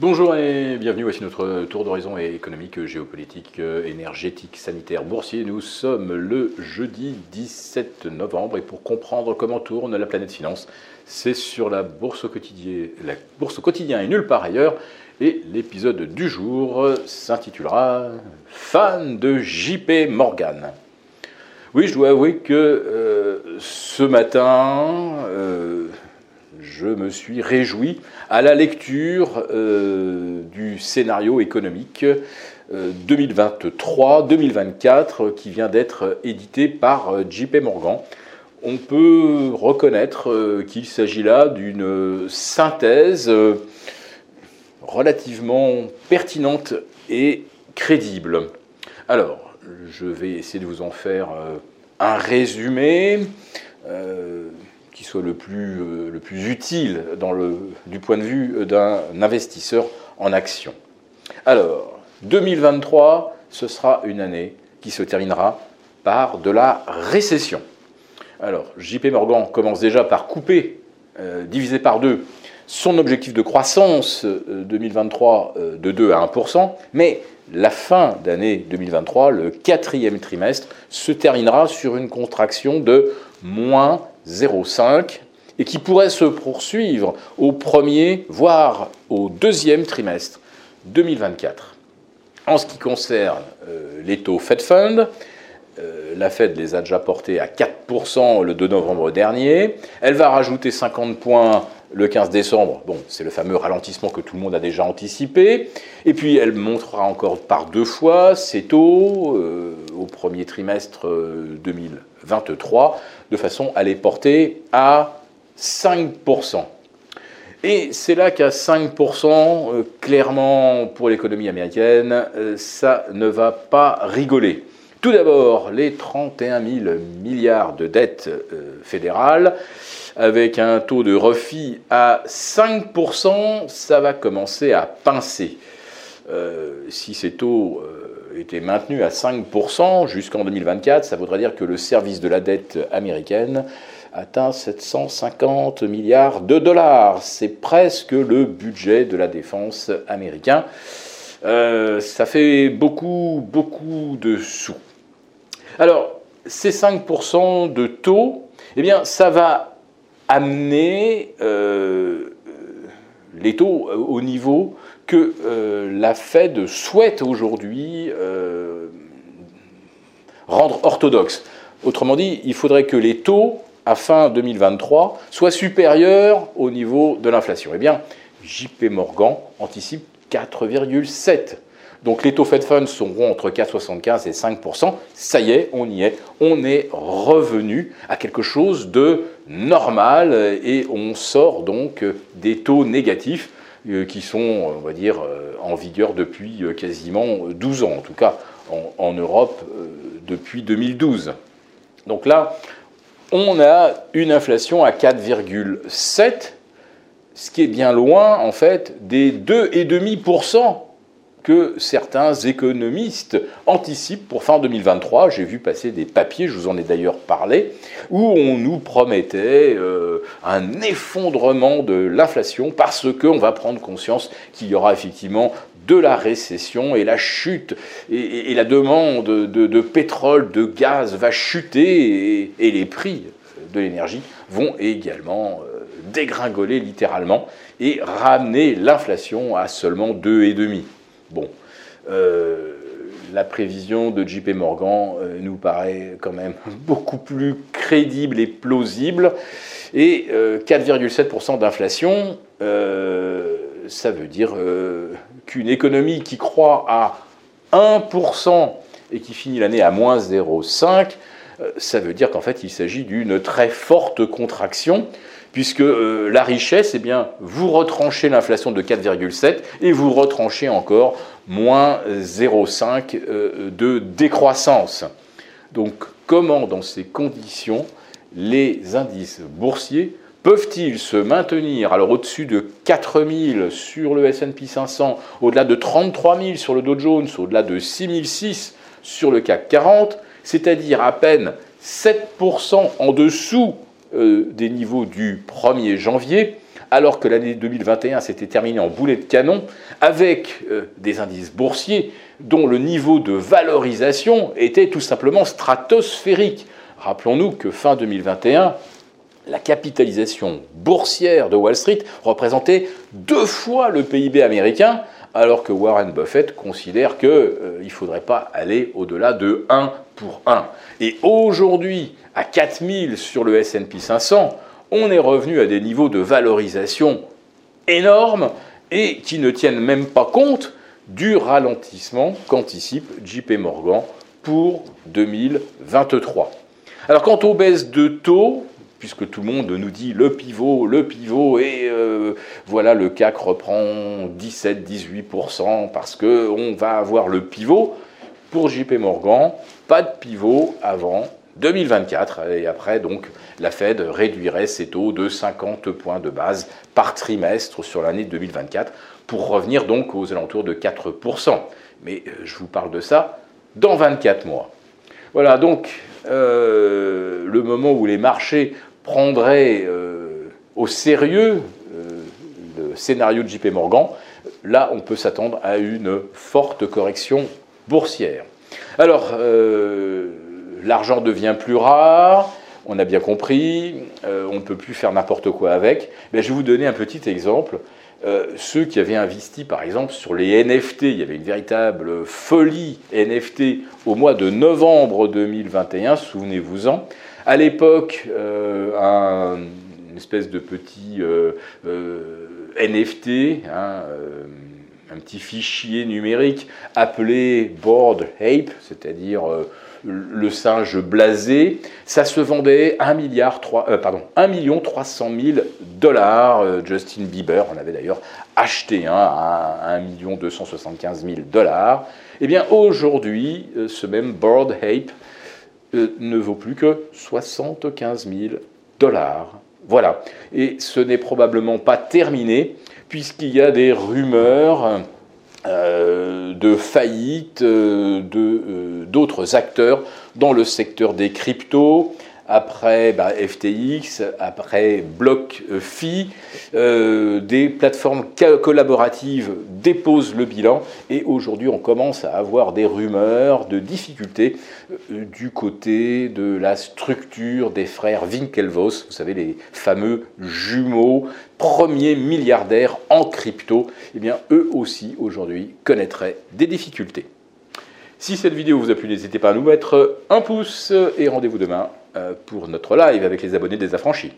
Bonjour et bienvenue, voici notre tour d'horizon économique, géopolitique, énergétique, sanitaire, boursier. Nous sommes le jeudi 17 novembre et pour comprendre comment tourne la planète finance, c'est sur la bourse au quotidien, la bourse au quotidien et nulle part ailleurs. Et l'épisode du jour s'intitulera Fan de JP Morgan. Oui, je dois avouer que euh, ce matin, euh, je me suis réjoui à la lecture euh, du scénario économique 2023-2024 qui vient d'être édité par JP Morgan. On peut reconnaître qu'il s'agit là d'une synthèse relativement pertinente et crédible. Alors, je vais essayer de vous en faire euh, un résumé euh, qui soit le plus, euh, utile du point de vue d'un investisseur en action. Alors, 2023, ce sera une année qui se terminera par de la récession. Alors, JP Morgan commence déjà par couper, diviser par deux, son objectif de croissance 2023 euh, euh, de 2 à 1%, mais la fin d'année 2023, le quatrième trimestre, se terminera sur une contraction de moins 0,5 et qui pourrait se poursuivre au premier, voire au deuxième trimestre 2024. En ce qui concerne euh, les taux Fed Fund, euh, la Fed les a déjà portés à 4% le 2 novembre dernier. Elle va rajouter 50 points le 15 décembre. Bon, c'est le fameux ralentissement que tout le monde a déjà anticipé. Et puis elle montrera encore par deux fois ses taux euh, au premier trimestre 2024. 23, de façon à les porter à 5%. Et c'est là qu'à 5%, euh, clairement, pour l'économie américaine, euh, ça ne va pas rigoler. Tout d'abord, les 31 000 milliards de dettes euh, fédérales, avec un taux de refit à 5%, ça va commencer à pincer. si ces taux étaient maintenus à 5% jusqu'en 2024, ça voudrait dire que le service de la dette américaine atteint 750 milliards de dollars. C'est presque le budget de la défense américain. Euh, ça fait beaucoup, beaucoup de sous. Alors, ces 5% de taux, eh bien, ça va amener euh, les taux au niveau que euh, la Fed souhaite aujourd'hui rendre orthodoxe. Autrement dit, il faudrait que les taux à fin 2023 soient supérieurs au niveau de l'inflation. Eh bien, JP Morgan anticipe 4,7 donc les taux Fed Funds seront entre 4,75 et 5% Ça y est, on y est. On est revenu à quelque chose de normal et on sort donc des taux négatifs euh, qui sont, on va dire, euh, en vigueur depuis euh, quasiment 12 ans, en tout cas en, Europe depuis 2012. Donc là, on a une inflation à 4,7, ce qui est bien loin en fait des 2,5% que certains économistes anticipent pour fin 2023. J'ai vu passer des papiers, je vous en ai d'ailleurs parlé, où on nous promettait euh, un effondrement de l'inflation parce qu'on va prendre conscience qu'il y aura effectivement de la récession et la chute et, la demande de, pétrole, de gaz va chuter et, les prix de l'énergie vont également euh, dégringoler littéralement et ramener l'inflation à seulement 2,5. Bon, euh, la prévision de JP Morgan euh, nous paraît quand même beaucoup plus crédible et plausible. Et 4,7% euh, d'inflation, ça veut dire qu'une économie qui croit à 1% et qui finit l'année à moins 0,5%, ça veut dire qu'en fait il s'agit d'une très forte contraction puisque euh, la richesse, eh bien, vous retranchez l'inflation de 4,7 et vous retranchez encore moins 0,5 euh, de décroissance. Donc comment, dans ces conditions, les indices boursiers peuvent-ils se maintenir? Alors au-dessus de 4000 sur le S&P 500, au-delà de 33 000 sur le Dow Jones, au-delà de 6006 sur le CAC 40, c'est-à-dire à peine 7% en dessous euh, des niveaux du 1er janvier, alors que l'année 2021 s'était terminée en boulet de canon, avec euh, des indices boursiers dont le niveau de valorisation était tout simplement stratosphérique. Rappelons-nous que fin 2021, la capitalisation boursière de Wall Street représentait deux fois le PIB américain, alors que Warren Buffett considère qu'il euh, ne faudrait pas aller au-delà de 1 pour 1. Et aujourd'hui, à 4000 sur le SP 500, on est revenu à des niveaux de valorisation énormes et qui ne tiennent même pas compte du ralentissement qu'anticipe JP Morgan pour 2023. Alors quant aux baisses de taux, puisque tout le monde nous dit le pivot, le pivot, et euh, voilà, le CAC reprend 17-18% parce qu'on va avoir le pivot. Pour JP Morgan, pas de pivot avant 2024. Et après, donc, la Fed réduirait ses taux de 50 points de base par trimestre sur l'année 2024 pour revenir donc aux alentours de 4%. Mais euh, je vous parle de ça dans 24 mois. Voilà, donc euh, le moment où les marchés prendrait euh, au sérieux euh, le scénario de JP Morgan, là on peut s'attendre à une forte correction boursière. Alors, euh, l'argent devient plus rare, on a bien compris, on ne peut plus faire n'importe quoi avec. Je vais vous donner un petit exemple. ceux qui avaient investi par exemple sur les NFT, il y avait une véritable folie NFT au mois de novembre 2021, souvenez-vous-en. À l'époque, euh, un, une espèce de petit euh, euh, NFT, hein, un petit fichier numérique appelé Board Ape, c'est-à-dire le singe blasé, ça se vendait 1 milliard 3, pardon, 1 million 300 000 dollars. Justin Bieber en avait d'ailleurs acheté un à 1 million 275 000 dollars. Eh bien aujourd'hui, ce même Board Ape euh, ne vaut plus que 75 000 dollars. Voilà. Et ce n'est probablement pas terminé, puisqu'il y a des rumeurs euh, de faillite euh, d'autres acteurs dans le secteur des cryptos après bah, FTX, après BlockFi, euh, des plateformes collaboratives déposent le bilan et aujourd'hui on commence à avoir des rumeurs de difficultés euh, du côté de la structure des frères Winklevoss, vous savez les fameux jumeaux premiers milliardaires en crypto, eh bien eux aussi aujourd'hui connaîtraient des difficultés. Si cette vidéo vous a plu, n'hésitez pas à nous mettre un pouce et rendez-vous demain euh, pour notre live avec les abonnés des affranchis.